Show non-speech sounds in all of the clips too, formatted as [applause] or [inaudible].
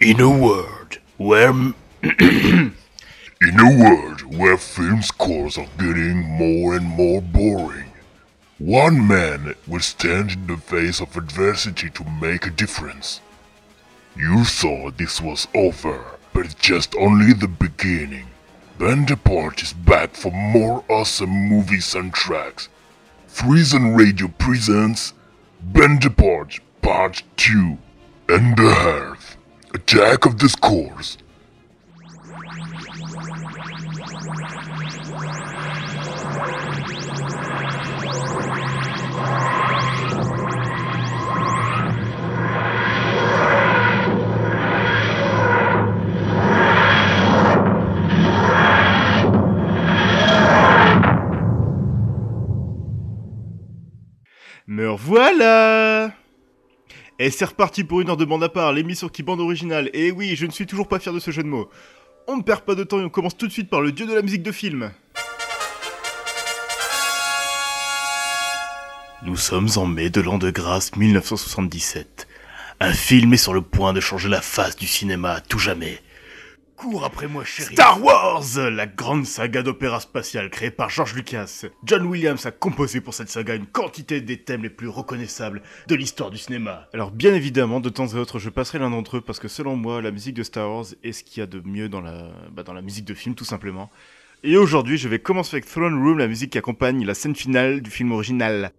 In a world where. [clears throat] In a world where film scores are getting more and more boring, one man will stand in the face of adversity to make a difference. You thought this was over, but it's just only the beginning. Band Apart is back for more awesome movie soundtracks. Freezing Radio presents Band Apart Part 2 and the Hearth Attack of Scores. Me revoilà Et c'est reparti pour une heure de bande à part, l'émission qui bande originale. Et oui, je ne suis toujours pas fier de ce jeu de mots. On ne perd pas de temps et on commence tout de suite par le dieu de la musique de film. Nous sommes en mai de l'an de grâce 1977. Un film est sur le point de changer la face du cinéma à tout jamais. Cours après moi, chérie. Star Wars, la grande saga d'opéra spatial créée par George Lucas. John Williams a composé pour cette saga une quantité des thèmes les plus reconnaissables de l'histoire du cinéma. Alors bien évidemment, de temps à autre, je passerai l'un d'entre eux parce que selon moi, la musique de Star Wars est ce qu'il y a de mieux dans la, bah, dans la musique de film, tout simplement. Et aujourd'hui, je vais commencer avec Throne Room, la musique qui accompagne la scène finale du film original.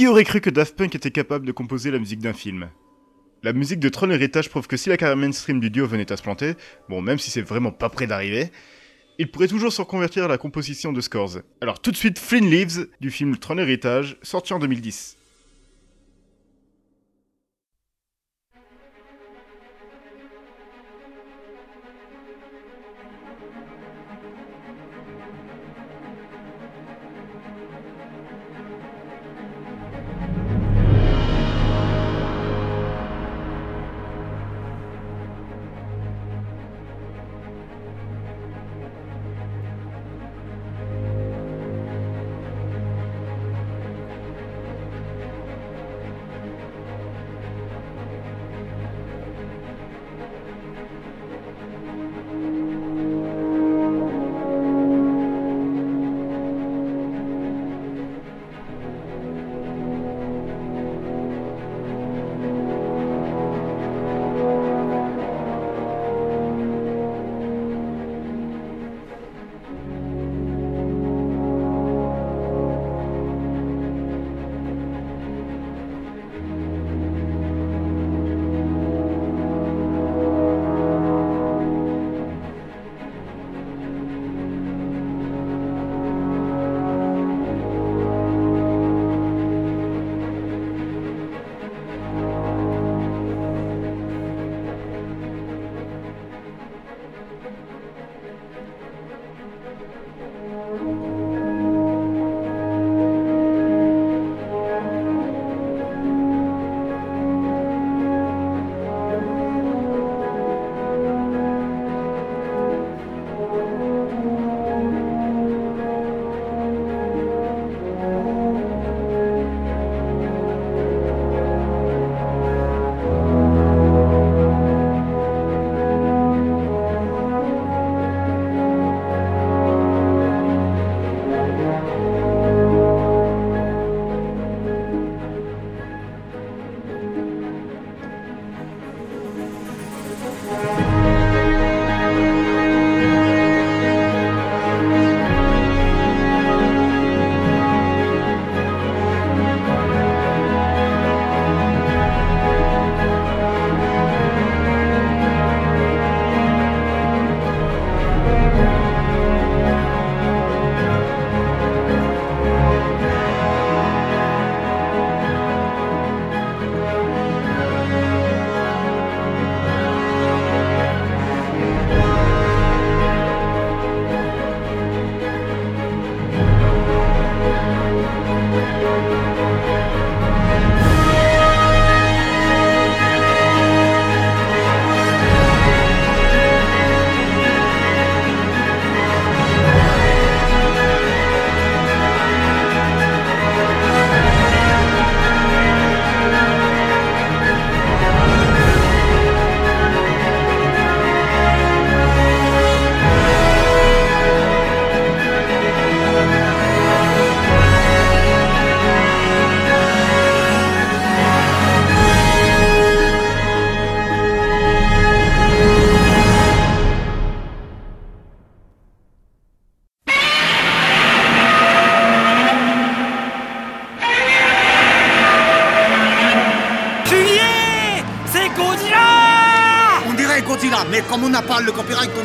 Qui aurait cru que Daft Punk était capable de composer la musique d'un film? La musique de Tron Heritage prouve que si la carrière mainstream du duo venait à se planter, bon même si c'est vraiment pas près d'arriver, il pourrait toujours se reconvertir à la composition de scores. Alors tout de suite Flynn Leaves du film Tron Heritage, sorti en 2010.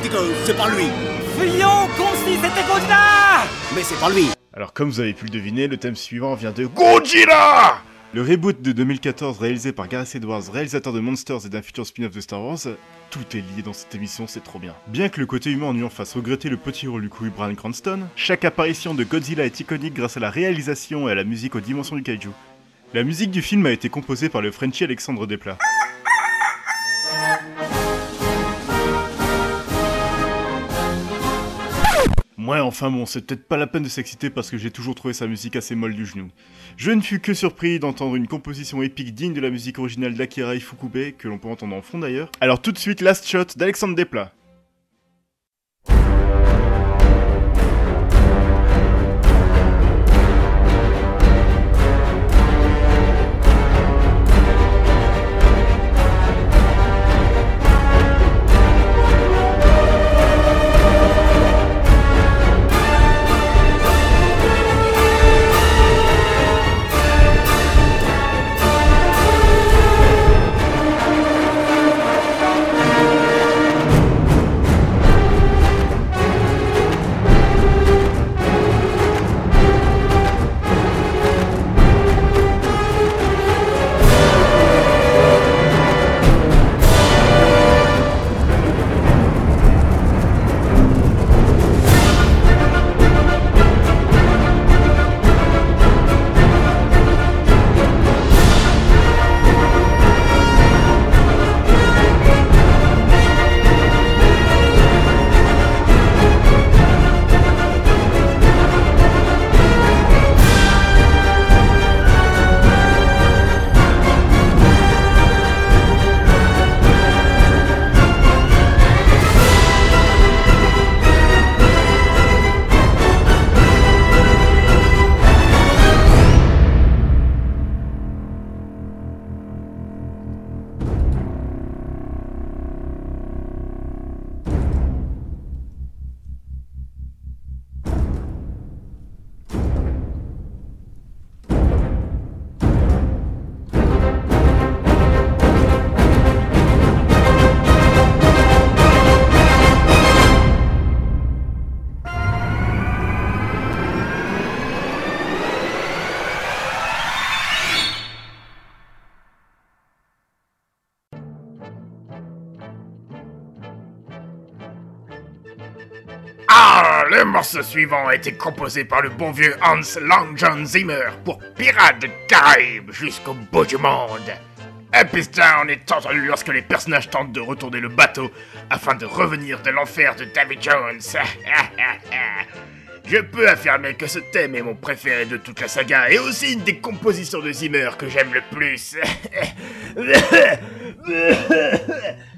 Dit que c'est pas lui. Fuyons c'était Mais c'est pas lui. Alors comme vous avez pu le deviner, le thème suivant vient de Godzilla Le reboot de 2014 réalisé par Gareth Edwards, réalisateur de Monsters et d'un futur spin-off de Star Wars, tout est lié dans cette émission, c'est trop bien. Bien que le côté humain en fasse regretter le petit rôle du coup Brian Cranston, chaque apparition de Godzilla est iconique grâce à la réalisation et à la musique aux dimensions du kaiju. La musique du film a été composée par le Frenchie Alexandre Desplat. Ouais, enfin bon, c'est peut-être pas la peine de s'exciter parce que j'ai toujours trouvé sa musique assez molle du genou. Je ne fus que surpris d'entendre une composition épique digne de la musique originale d'Akira Ifukube, que l'on peut entendre en fond d'ailleurs. Alors tout de suite, Last Shot d'Alexandre Desplat. Suivant a été composé par le bon vieux Hans Long John Zimmer pour Pirates des Caraïbes jusqu'au bout du monde. Down est entendu lorsque les personnages tentent de retourner le bateau afin de revenir de l'enfer de Davy Jones. [laughs] Je peux affirmer que ce thème est mon préféré de toute la saga et aussi une des compositions de Zimmer que j'aime le plus. [laughs]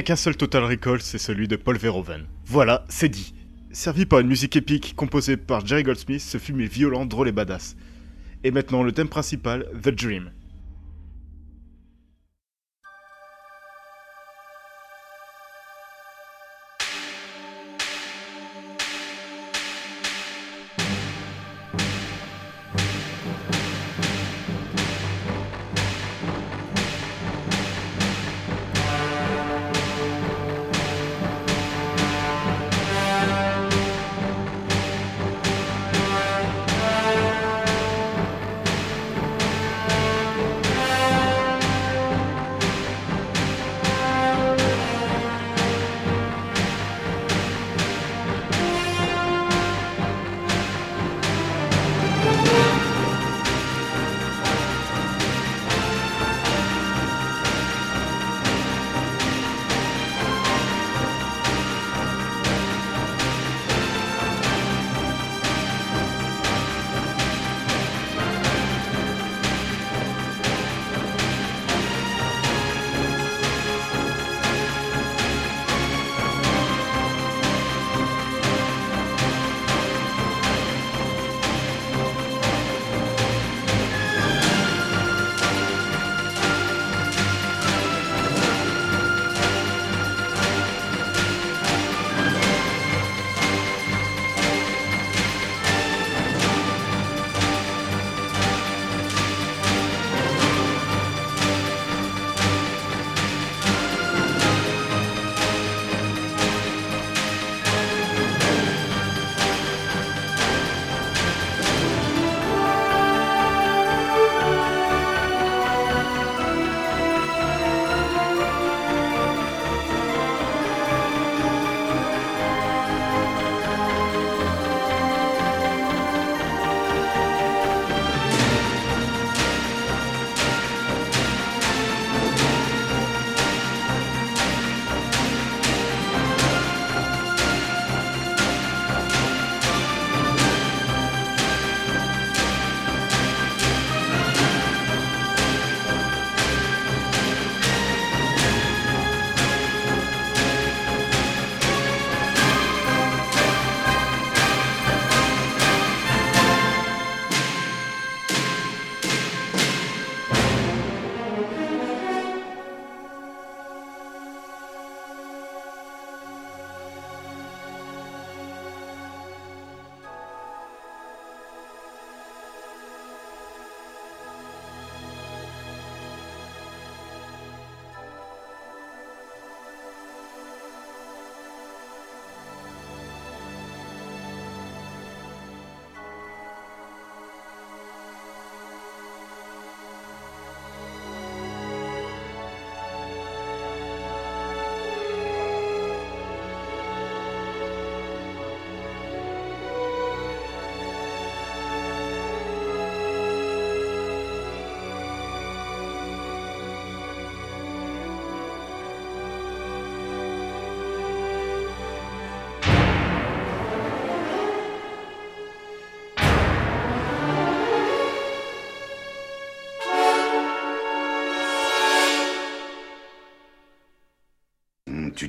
a qu'un seul Total Recall, c'est celui de Paul Verhoeven. Voilà, c'est dit. Servi par une musique épique composée par Jerry Goldsmith, ce film est violent, drôle et badass. Et maintenant le thème principal, The Dream.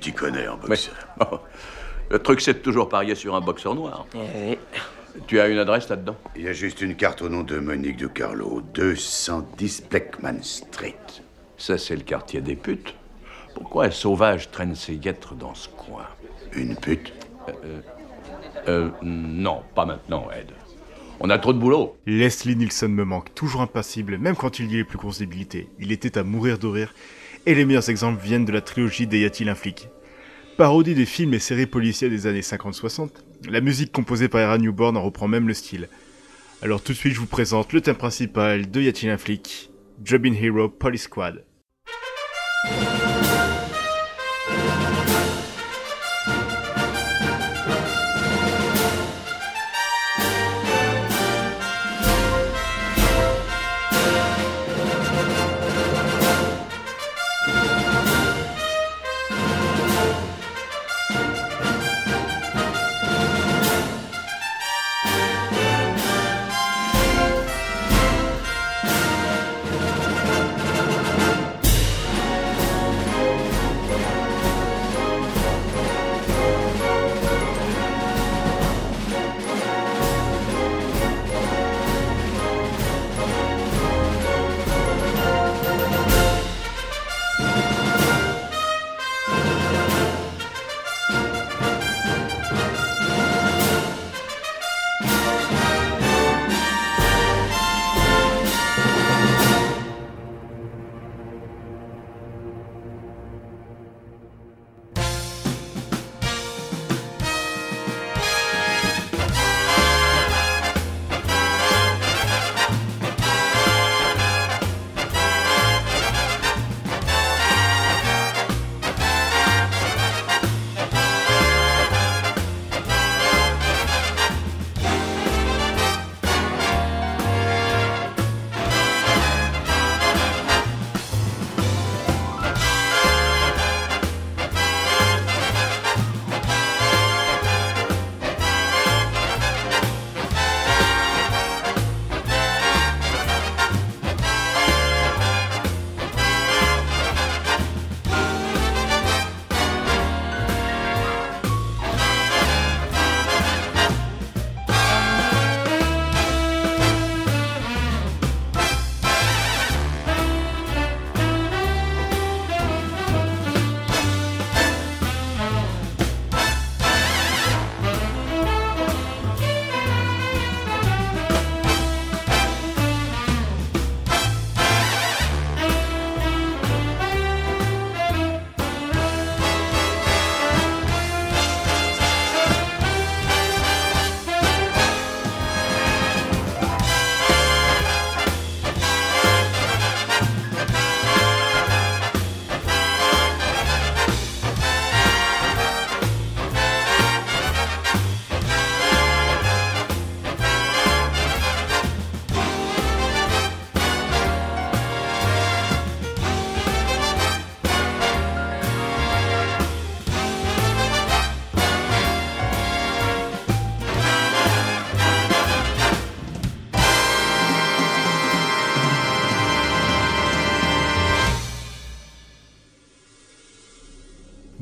T'y connais en boxe. [laughs] Bon. Le truc, c'est de toujours parier sur un boxeur noir. Tu as une adresse là-dedans? Il y a juste une carte au nom de Monique de Carlo, 210 Blackman Street. Ça, c'est le quartier des putes. Pourquoi un sauvage traîne ses guêtres dans ce coin? Une pute? Euh, non, pas maintenant, Ed. On a trop de boulot. Leslie Nielsen me manque, toujours impassible, même quand il y a les plus grosses débilités. Il était à mourir de rire, et les meilleurs exemples viennent de la trilogie des Y a-t-il un Parodie des films et séries policiers des années 50-60, la musique composée par Era Newborn en reprend même le style. Alors tout de suite, je vous présente le thème principal de Y a-t-il un flic Hero Police Squad.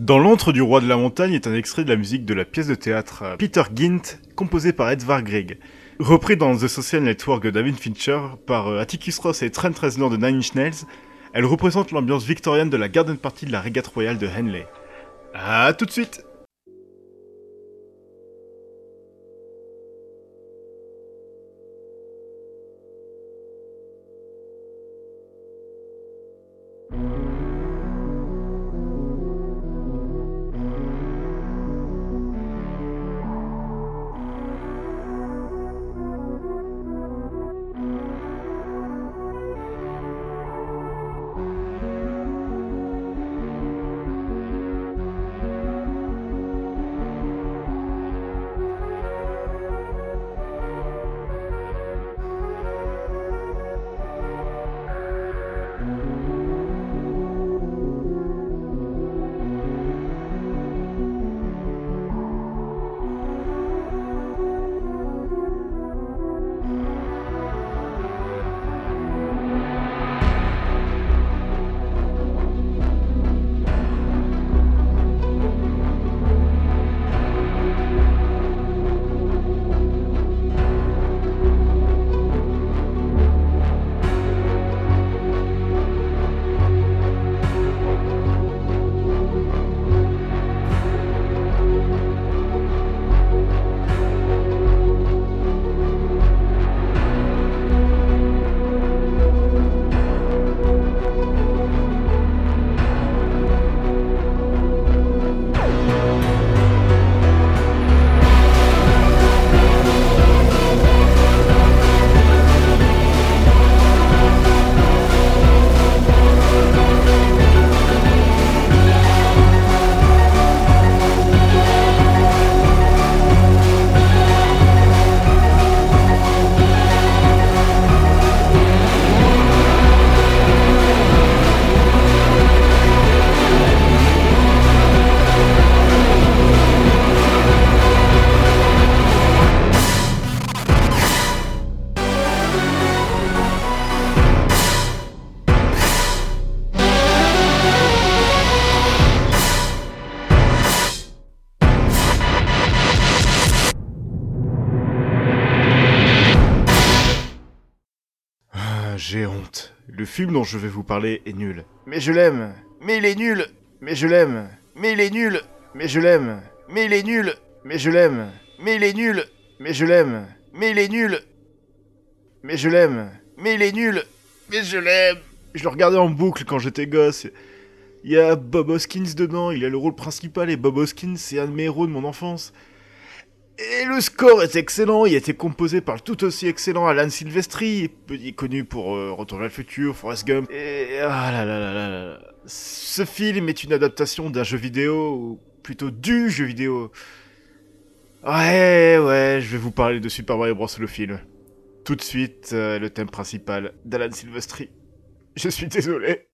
Dans l'antre du roi de la montagne est un extrait de la musique de la pièce de théâtre euh, Peter Gint, composée par Edvard Grieg. Repris dans The Social Network de David Fincher par euh, Atticus Ross et Trent Reznor de Nine Inch Nails, elle représente l'ambiance victorienne de la garden party de la régate royale de Henley. À tout de suite j'ai honte. Le film dont je vais vous parler est nul. Mais je l'aime. Mais il est nul. Mais je l'aime. Mais il est nul. Mais je l'aime. Mais il est nul. Mais je l'aime. Mais il est nul. Mais je l'aime. Mais il est nul. Mais je l'aime. Mais il est nul. Mais je l'aime. Je le regardais en boucle quand j'étais gosse. Il y a Bob Hoskins dedans, il a le rôle principal et Bob Hoskins c'est un de mes héros de mon enfance. Et le score est excellent, il a été composé par le tout aussi excellent Alan Silvestri, connu pour euh, Retour le futur, Forrest Gump. Et ah là là là là là. Ce film est une adaptation d'un jeu vidéo, ou plutôt du jeu vidéo. Ouais, ouais, je vais vous parler de Super Mario Bros. le film. Tout de suite, euh, le thème principal d'Alan Silvestri. Je suis désolé.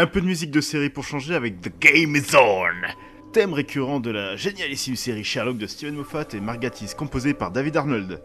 Un peu de musique de série pour changer avec The Game is On Thème récurrent de la génialissime série Sherlock de Steven Moffat et Margatis, composé par David Arnold.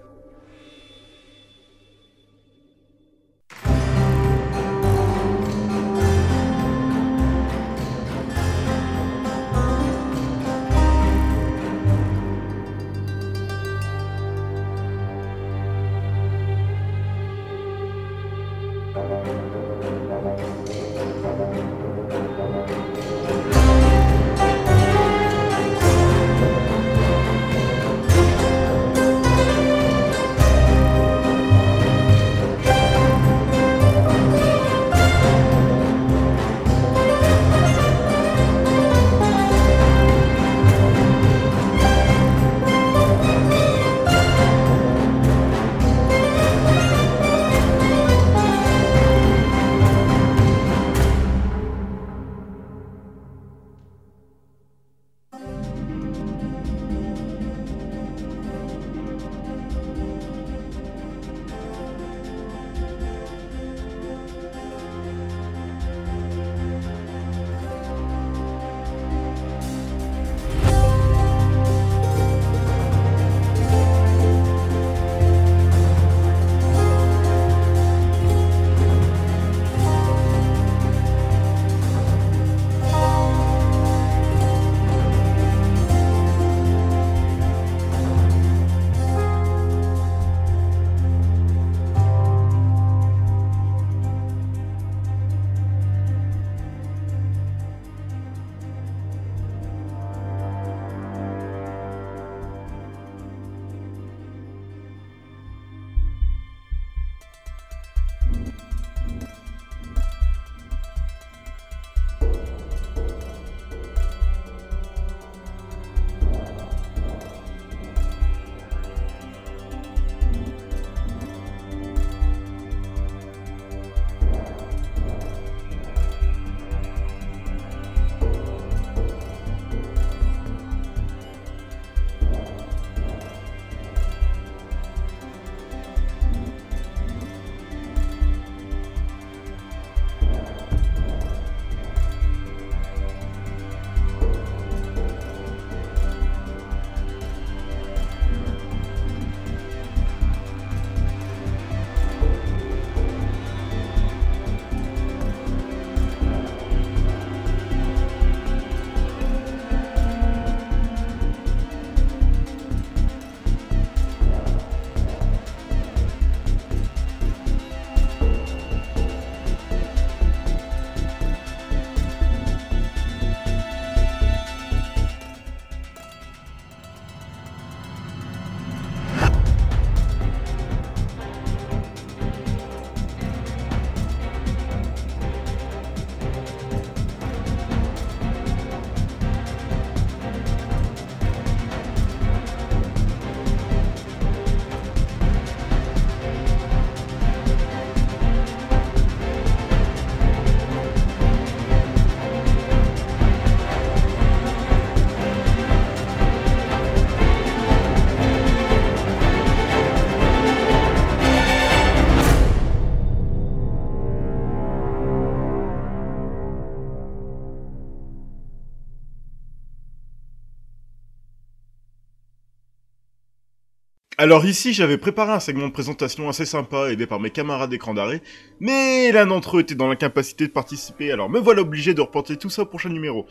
Alors ici, j'avais préparé un segment de présentation assez sympa, aidé par mes camarades d'écran d'arrêt, mais l'un d'entre eux était dans l'incapacité de participer, alors me voilà obligé de reporter tout ça au prochain numéro.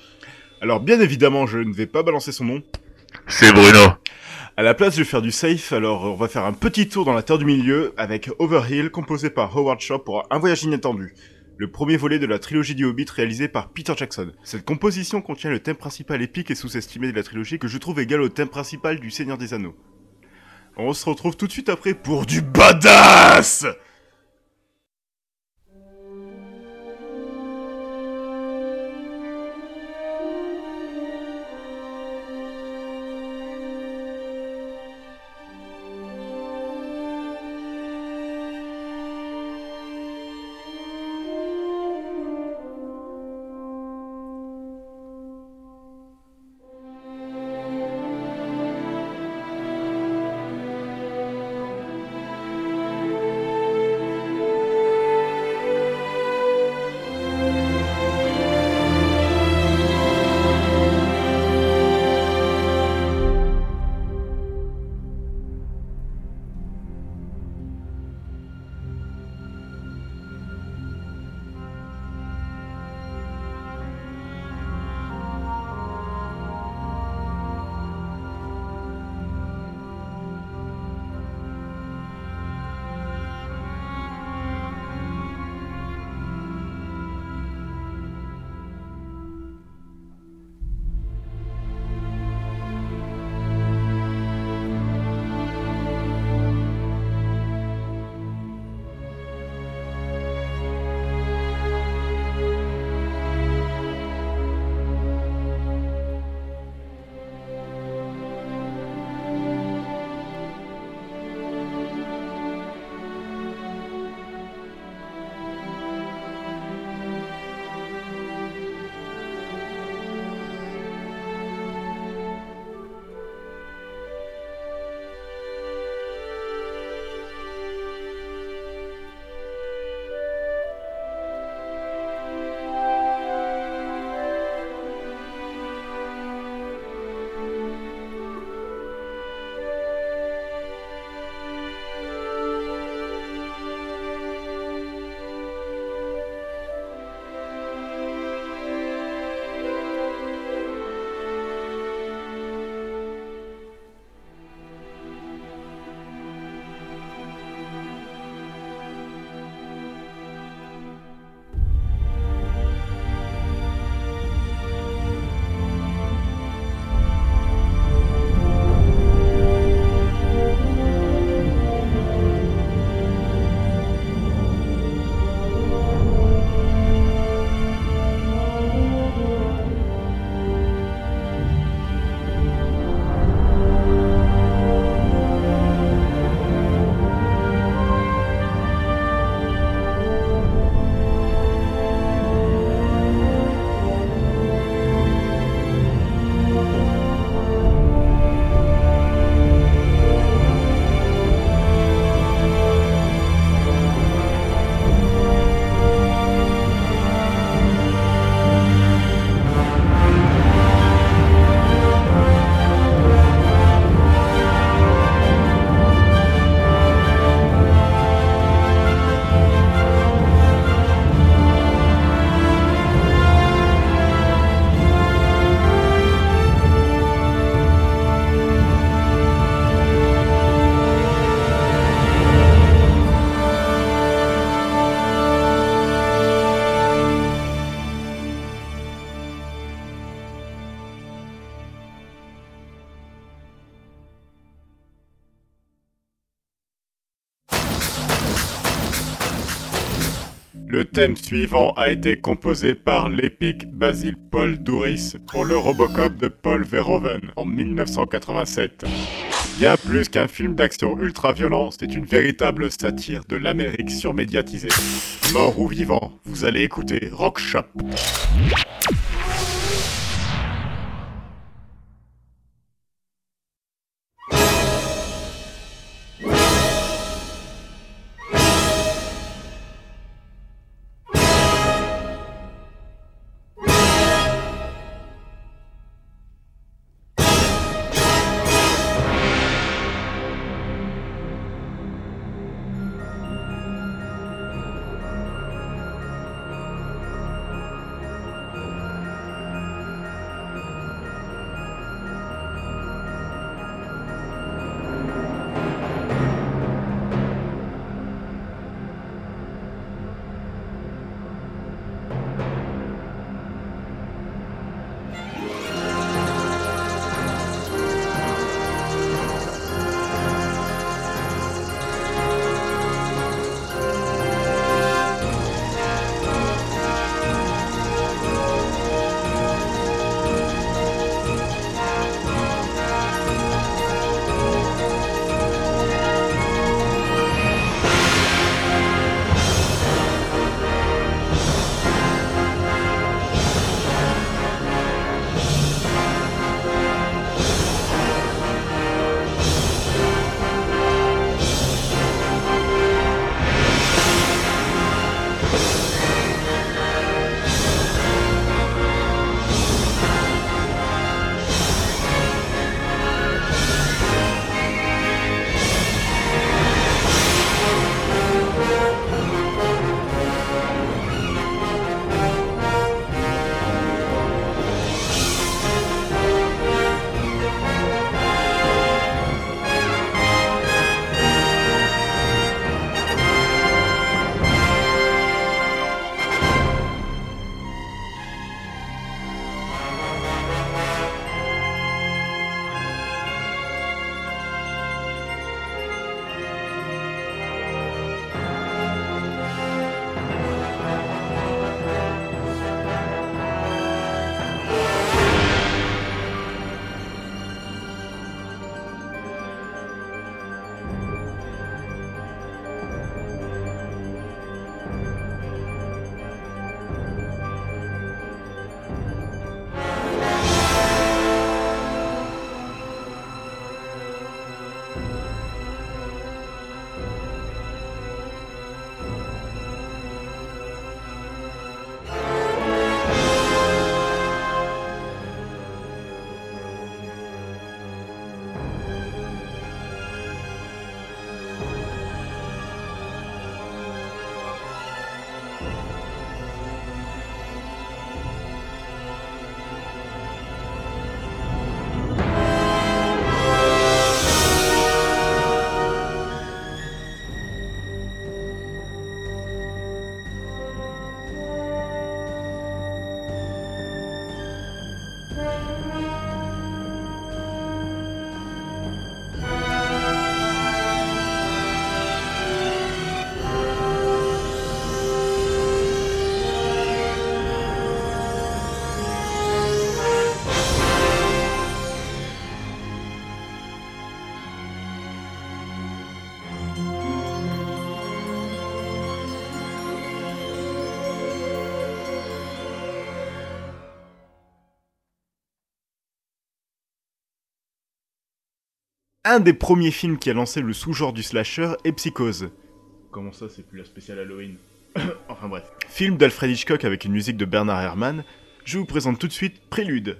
Alors bien évidemment, je ne vais pas balancer son nom. C'est Bruno. À la place, je vais faire du safe, alors on va faire un petit tour dans la Terre du Milieu avec Overhill, composé par Howard Shaw pour Un voyage inattendu, le premier volet de la trilogie du Hobbit réalisé par Peter Jackson. Cette composition contient le thème principal épique et sous-estimé de la trilogie que je trouve égal au thème principal du Seigneur des Anneaux. On se retrouve tout de suite après pour du badass Le thème suivant a été composé par l'épique Basil Paul Douris pour le Robocop de Paul Verhoeven en 1987. Bien plus qu'un film d'action ultra-violent, c'est une véritable satire de l'Amérique surmédiatisée. Mort ou vivant, vous allez écouter Rock Shop. Un des premiers films qui a lancé le sous-genre du slasher est Psychose. Comment ça, c'est plus la spéciale Halloween [coughs] Enfin bref. Film d'Alfred Hitchcock avec une musique de Bernard Herrmann. Je vous présente tout de suite Prélude.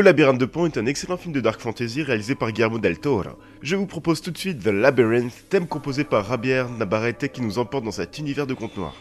Le Labyrinthe de Pan est un excellent film de dark fantasy réalisé par Guillermo del Toro. Je vous propose tout de suite The Labyrinth, thème composé par Javier Navarrete qui nous emporte dans cet univers de conte noir.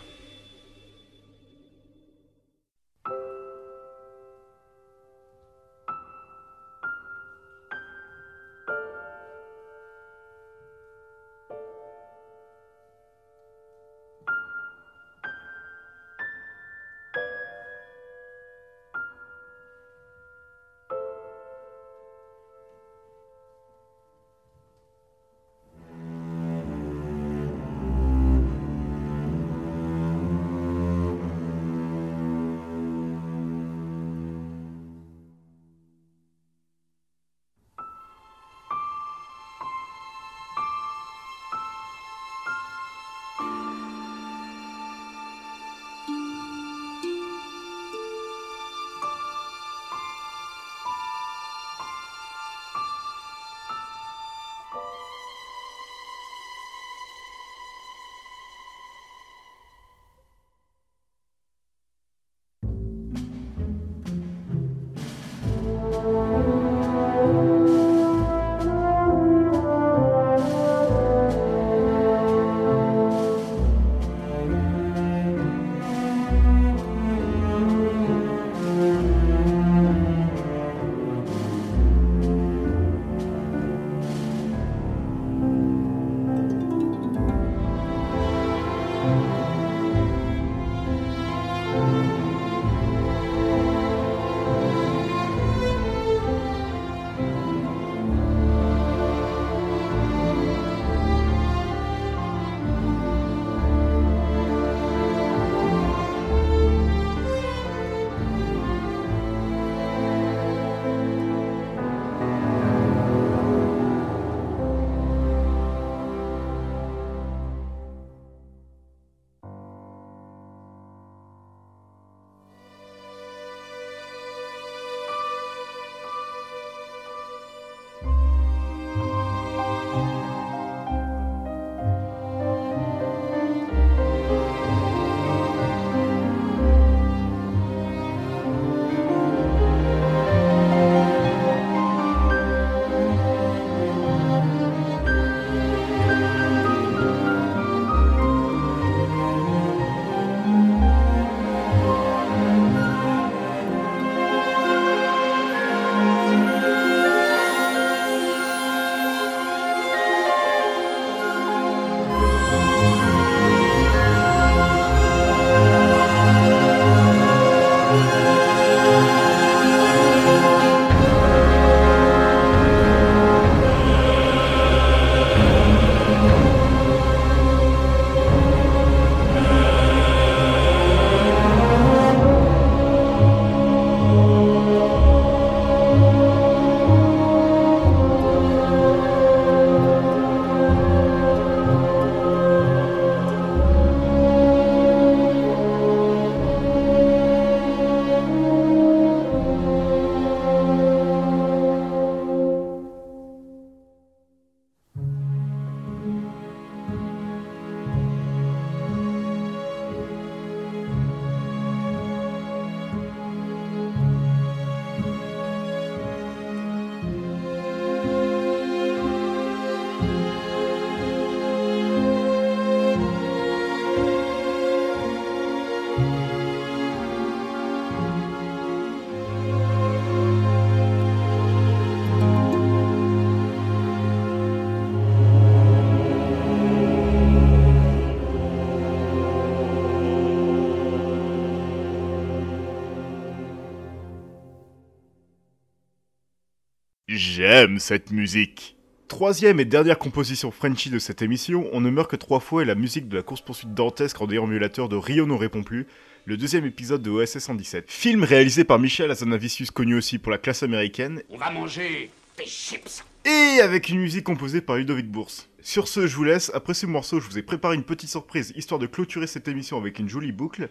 J'aime cette musique. Troisième et dernière composition Frenchy de cette émission, On ne meurt que trois fois et la musique de la course-poursuite dantesque en déambulateur de Rio ne répond plus, le deuxième épisode de OSS 117. Film réalisé par Michel Azanavicius, connu aussi pour la classe américaine. On va manger des chips Et avec une musique composée par Ludovic Bourse. Sur ce, je vous laisse. Après ce morceau, je vous ai préparé une petite surprise histoire de clôturer cette émission avec une jolie boucle.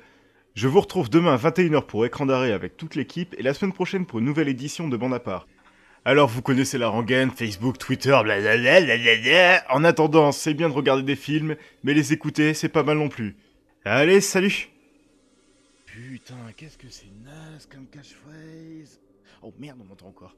Je vous retrouve demain à 21h pour écran d'arrêt avec toute l'équipe et la semaine prochaine pour une nouvelle édition de Bande à part. Alors vous connaissez la rengaine, Facebook, Twitter, blablabla. En attendant, c'est bien de regarder des films, mais les écouter, c'est pas mal non plus. Allez, salut Putain, qu'est-ce que c'est naze comme catchphrase Oh merde, on m'entend encore.